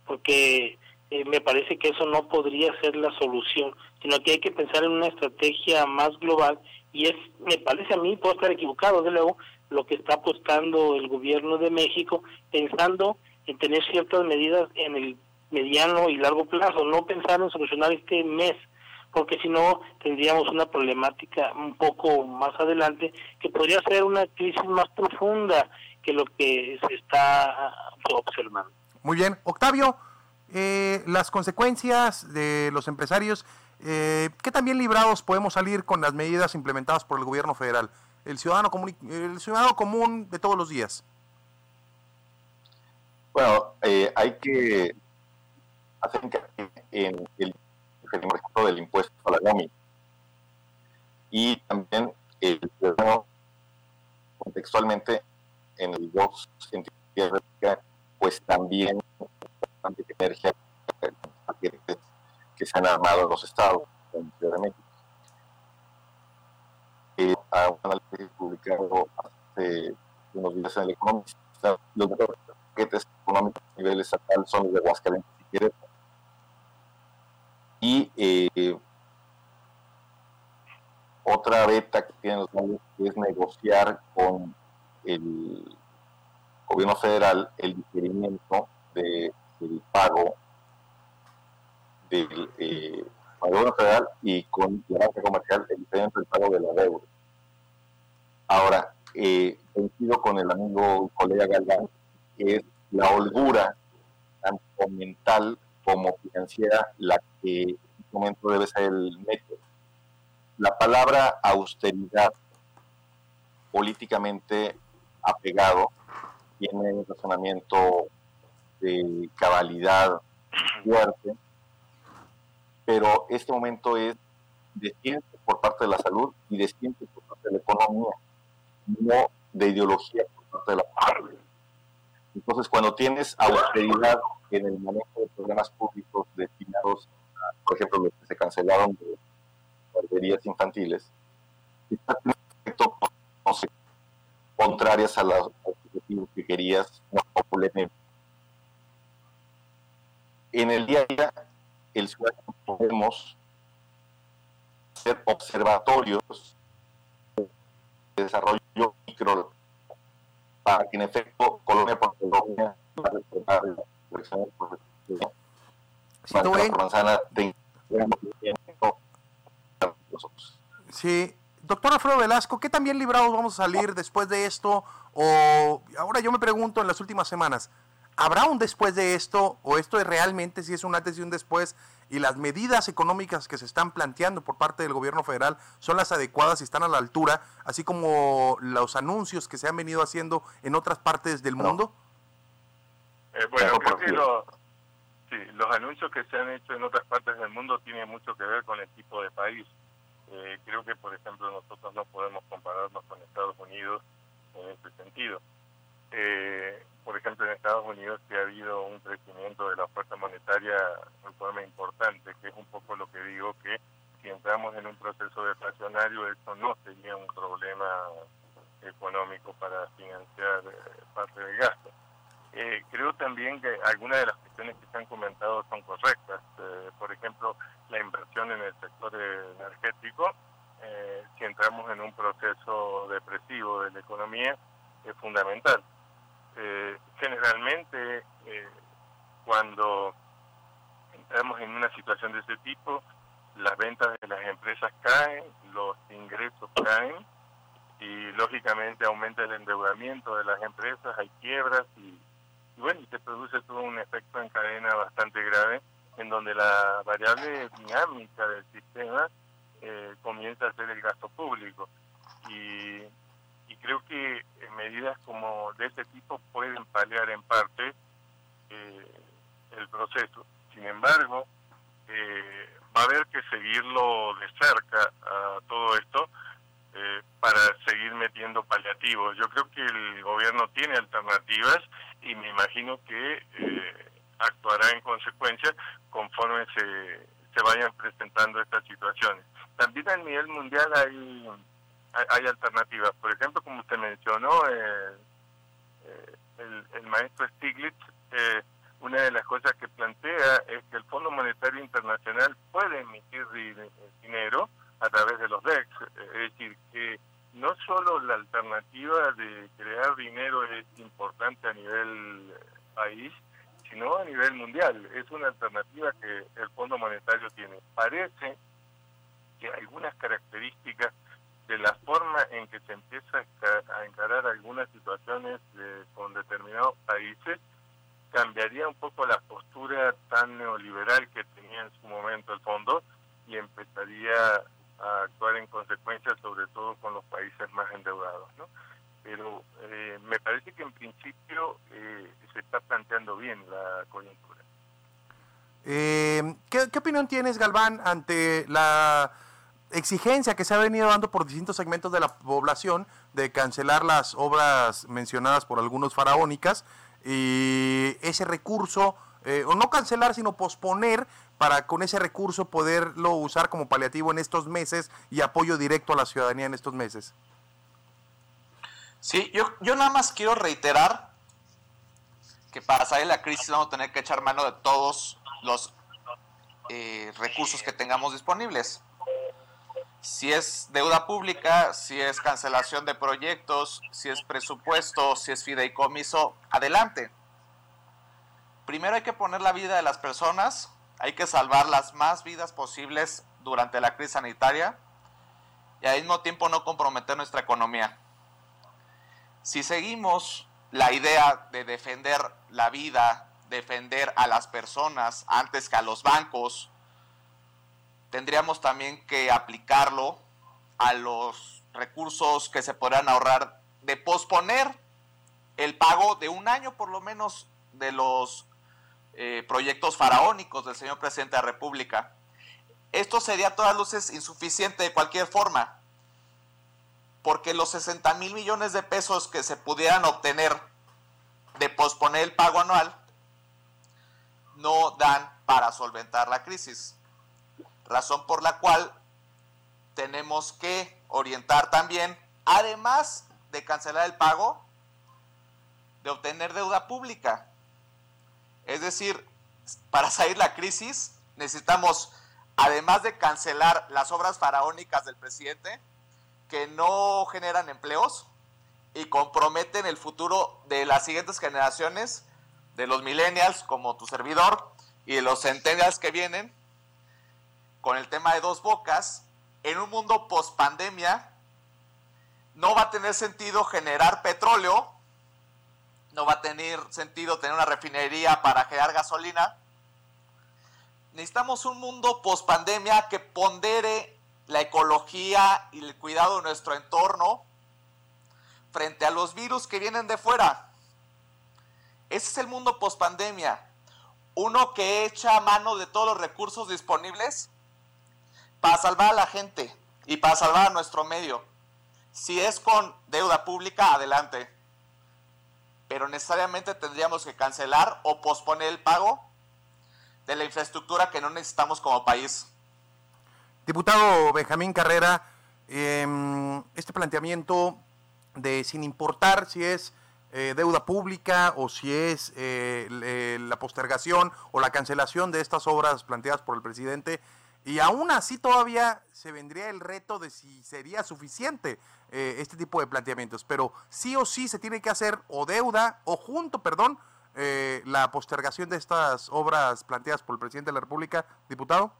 porque eh, me parece que eso no podría ser la solución, sino que hay que pensar en una estrategia más global y es, me parece a mí, puedo estar equivocado, de luego, lo que está apostando el gobierno de México, pensando en tener ciertas medidas en el mediano y largo plazo, no pensar en solucionar este mes, porque si no tendríamos una problemática un poco más adelante que podría ser una crisis más profunda que lo que se está observando. Muy bien. Octavio, eh, las consecuencias de los empresarios, eh, ¿qué tan bien librados podemos salir con las medidas implementadas por el gobierno federal? El ciudadano común, el ciudadano común de todos los días. Bueno, eh, hay que hacer hincapié en el registro del impuesto a la nómina y también el ciudadano contextualmente en el república, pues también bastante energía que se han armado en los estados, de México. Eh, a un análisis publicado hace unos días en el Economista, los paquetes económicos a nivel estatal son los de Aguascalientes y Querétaro. Y eh, otra beta que tienen los medios es negociar con el gobierno federal el diferimiento de- del pago del eh, gobierno federal y con la banca comercial el diferimiento del pago de la deuda. Ahora, eh, coincido con el amigo colega Galván, que es la holgura, mental como financiera, la que en este momento debe ser el método. La palabra austeridad políticamente apegado, tiene un razonamiento de cabalidad fuerte, pero este momento es de ciencia por parte de la salud y de ciencia por parte de la economía, no de ideología por parte de la parte. Entonces, cuando tienes austeridad en el manejo de programas públicos destinados, a, por ejemplo, los que se cancelaron de guarderías infantiles, está perfecto, no sé, contrarias a los objetivos que querías. En el día a día, el ciudadano podemos ser observatorios de desarrollo micro para que en efecto Colombia por Colombia va a retornar la elección Sí, tú, eh. manzana de. Sí. Doctor Alfredo Velasco, ¿qué tan bien librados vamos a salir después de esto? O ahora yo me pregunto en las últimas semanas, ¿habrá un después de esto? ¿O esto es realmente si es un antes y un después? Y las medidas económicas que se están planteando por parte del gobierno federal son las adecuadas y están a la altura, así como los anuncios que se han venido haciendo en otras partes del mundo. Eh, bueno, creo que lo- sí, los anuncios que se han hecho en otras partes del mundo tienen mucho que ver con el tipo de país. Eh, creo que, por ejemplo, nosotros no podemos compararnos con Estados Unidos en ese sentido. Eh, por ejemplo, en Estados Unidos sí ha habido un crecimiento de la oferta monetaria en forma importante, que es un poco lo que digo que si entramos en un proceso deflacionario, esto no sería un problema económico para financiar eh, parte del gasto. Eh, creo también que algunas de las cuestiones que se han comentado son correctas. Eh, por ejemplo, la inversión en el sector energético, eh, si entramos en un proceso depresivo de la economía, es fundamental. Eh, generalmente, eh, cuando entramos en una situación de ese tipo, las ventas de las empresas caen, los ingresos caen y lógicamente aumenta el endeudamiento de las empresas, hay quiebras y, y bueno, se produce todo un efecto en cadena bastante grave en donde la variable dinámica del sistema eh, comienza a ser el gasto público. Y creo que eh, medidas como de ese tipo pueden paliar en parte eh, el proceso. Sin embargo, eh, va a haber que seguirlo de cerca a todo esto eh, para seguir metiendo paliativos. Yo creo que el gobierno tiene alternativas y me imagino que actuará en consecuencia conforme se, se vayan presentando estas situaciones. También a nivel mundial hay, hay, alternativas. Por ejemplo, como usted mencionó, eh, eh, el, el maestro Stiglitz, eh, una de las cosas que plantea es que el Fondo Monetario Internacional puede emitir di- dinero a través de los DEX. Es decir, que no solo la alternativa de crear dinero es importante a nivel país, sino a nivel mundial. Es una alternativa que el Fondo Monetario tiene. Parece que algunas características de la forma en que se empieza a encarar algunas situaciones eh, con determinados países cambiaría un poco la postura tan neoliberal que tenía en su momento el fondo y empezaría a actuar en consecuencia sobre todo con los países más endeudados, ¿no? Pero eh, me parece que en principio eh, se está planteando bien la coyuntura. Eh, ¿qué, qué opinión tienes, Galván, ante la exigencia que se ha venido dando por distintos segmentos de la población de cancelar las obras mencionadas por algunos faraónicas y ese recurso, eh, o no cancelar, sino posponer para con ese recurso poderlo usar como paliativo en estos meses y apoyo directo a la ciudadanía en estos meses? Sí, yo, yo nada más quiero reiterar que para salir de la crisis vamos a tener que echar mano de todos los eh, recursos que tengamos disponibles. Si es deuda pública, si es cancelación de proyectos, si es presupuesto, si es fideicomiso, adelante. Primero hay que poner la vida de las personas, hay que salvar las más vidas posibles durante la crisis sanitaria y al mismo tiempo no comprometer nuestra economía. Si seguimos la idea de defender la vida, defender a las personas antes que a los bancos, tendríamos también que aplicarlo a los recursos que se podrán ahorrar de posponer el pago de un año por lo menos de los eh, proyectos faraónicos del señor presidente de la República. Esto sería a todas luces insuficiente de cualquier forma, porque los 60 mil millones de pesos que se pudieran obtener de posponer el pago anual no dan para solventar la crisis. Razón por la cual tenemos que orientar también, además de cancelar el pago, de obtener deuda pública. Es decir, para salir la crisis necesitamos, además de cancelar las obras faraónicas del presidente, que no generan empleos y comprometen el futuro de las siguientes generaciones, de los millennials como tu servidor y de los centennials que vienen, con el tema de dos bocas, en un mundo post pandemia, no va a tener sentido generar petróleo, no va a tener sentido tener una refinería para generar gasolina. Necesitamos un mundo post pandemia que pondere la ecología y el cuidado de nuestro entorno frente a los virus que vienen de fuera. Ese es el mundo post pandemia. Uno que echa mano de todos los recursos disponibles para salvar a la gente y para salvar a nuestro medio. Si es con deuda pública, adelante. Pero necesariamente tendríamos que cancelar o posponer el pago de la infraestructura que no necesitamos como país. Diputado Benjamín Carrera, eh, este planteamiento de sin importar si es eh, deuda pública o si es eh, la postergación o la cancelación de estas obras planteadas por el presidente, y aún así todavía se vendría el reto de si sería suficiente eh, este tipo de planteamientos, pero sí o sí se tiene que hacer o deuda o junto, perdón, eh, la postergación de estas obras planteadas por el presidente de la República, diputado.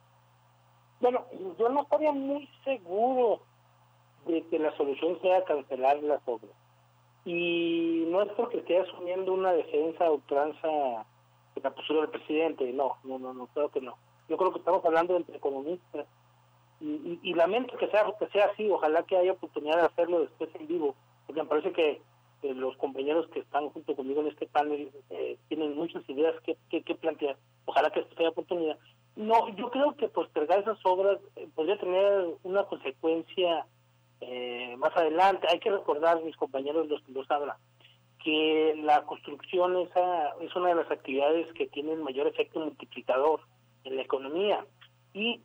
Bueno, yo no estaría muy seguro de que la solución sea cancelar las obras. Y no es porque esté asumiendo una defensa a ultranza de la postura del presidente, no, no, no, no, creo que no. Yo creo que estamos hablando entre economistas y, lamento que sea que sea así, ojalá que haya oportunidad de hacerlo después en vivo, porque me parece que los compañeros que están junto conmigo en este panel eh, tienen muchas ideas que, que, plantear, ojalá que haya oportunidad. No, yo creo que postergar esas obras eh, podría tener una consecuencia eh, más adelante. Hay que recordar, mis compañeros los que lo sabrán, que la construcción esa es una de las actividades que tienen mayor efecto multiplicador en la economía. Y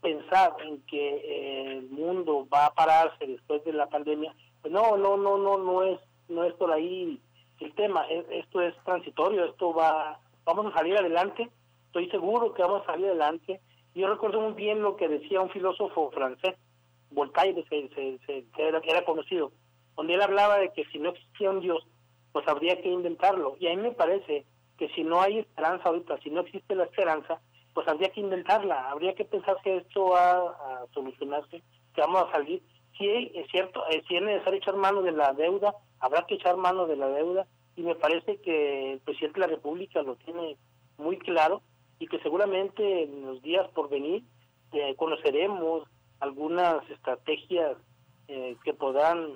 pensar en que eh, el mundo va a pararse después de la pandemia, pues no, no, no, no, no es, no es por ahí el tema. Es- Esto es transitorio, esto va, vamos a salir adelante. Estoy seguro que vamos a salir adelante. Yo recuerdo muy bien lo que decía un filósofo francés, Voltaire, se, se- se- era, era conocido, donde él hablaba de que si no existía un Dios, pues habría que inventarlo. Y a mí me parece que si no hay esperanza ahorita, si no existe la esperanza, pues habría que inventarla, habría que pensar que esto va a solucionarse, que vamos a salir. Si es cierto, eh, si es necesario echar mano de la deuda, habrá que echar mano de la deuda y me parece que el presidente de la República lo tiene muy claro y que seguramente en los días por venir eh, conoceremos algunas estrategias eh, que podrán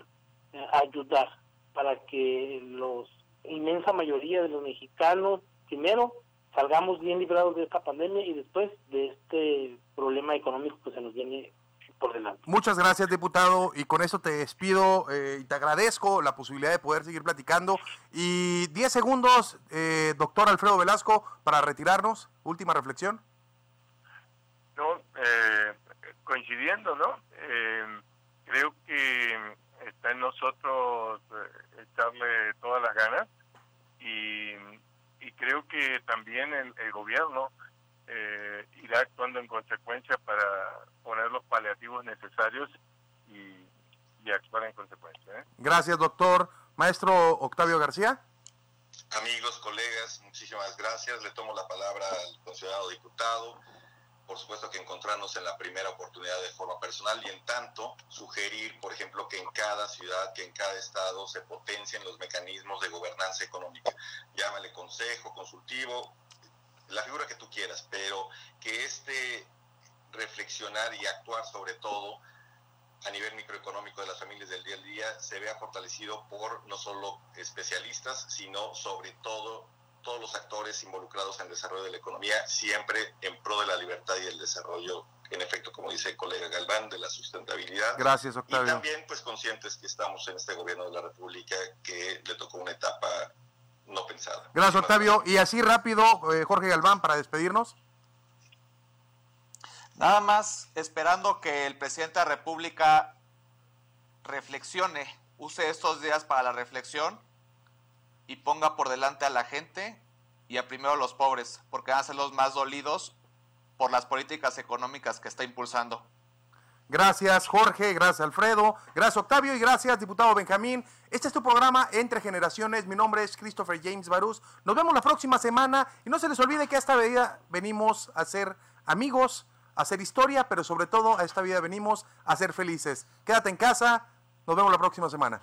eh, ayudar para que los inmensa mayoría de los mexicanos primero salgamos bien librados de esta pandemia y después de este problema económico que se nos viene por delante. Muchas gracias, diputado. Y con eso te despido eh, y te agradezco la posibilidad de poder seguir platicando. Y 10 segundos, eh, doctor Alfredo Velasco, para retirarnos. Última reflexión. No, eh, coincidiendo, ¿no? Eh, creo que está en nosotros eh, echarle todas las ganas y, y creo que también el, el gobierno eh, irá actuando en consecuencia para poner los paliativos necesarios y, y actuar en consecuencia. ¿eh? Gracias, doctor. Maestro Octavio García. Amigos, colegas, muchísimas gracias. Le tomo la palabra al considerado diputado. Por supuesto que encontrarnos en la primera oportunidad de forma personal y en tanto sugerir, por ejemplo, que en cada ciudad, que en cada estado se potencien los mecanismos de gobernanza económica. Llámale consejo, consultivo, la figura que tú quieras, pero que este reflexionar y actuar sobre todo a nivel microeconómico de las familias del día a día se vea fortalecido por no solo especialistas, sino sobre todo todos los actores involucrados en el desarrollo de la economía, siempre en pro de la libertad y el desarrollo, en efecto, como dice el colega Galván, de la sustentabilidad. Gracias, Y Octavio. también, pues, conscientes que estamos en este gobierno de la República que le tocó una etapa no pensada. Gracias, Octavio. Y así rápido, eh, Jorge Galván, para despedirnos. Nada más esperando que el presidente de la República reflexione, use estos días para la reflexión y ponga por delante a la gente y a primero a los pobres, porque van a ser los más dolidos por las políticas económicas que está impulsando. Gracias, Jorge. Gracias, Alfredo. Gracias, Octavio. Y gracias, diputado Benjamín. Este es tu programa Entre Generaciones. Mi nombre es Christopher James Barús. Nos vemos la próxima semana. Y no se les olvide que a esta vida venimos a ser amigos, a hacer historia, pero sobre todo a esta vida venimos a ser felices. Quédate en casa. Nos vemos la próxima semana.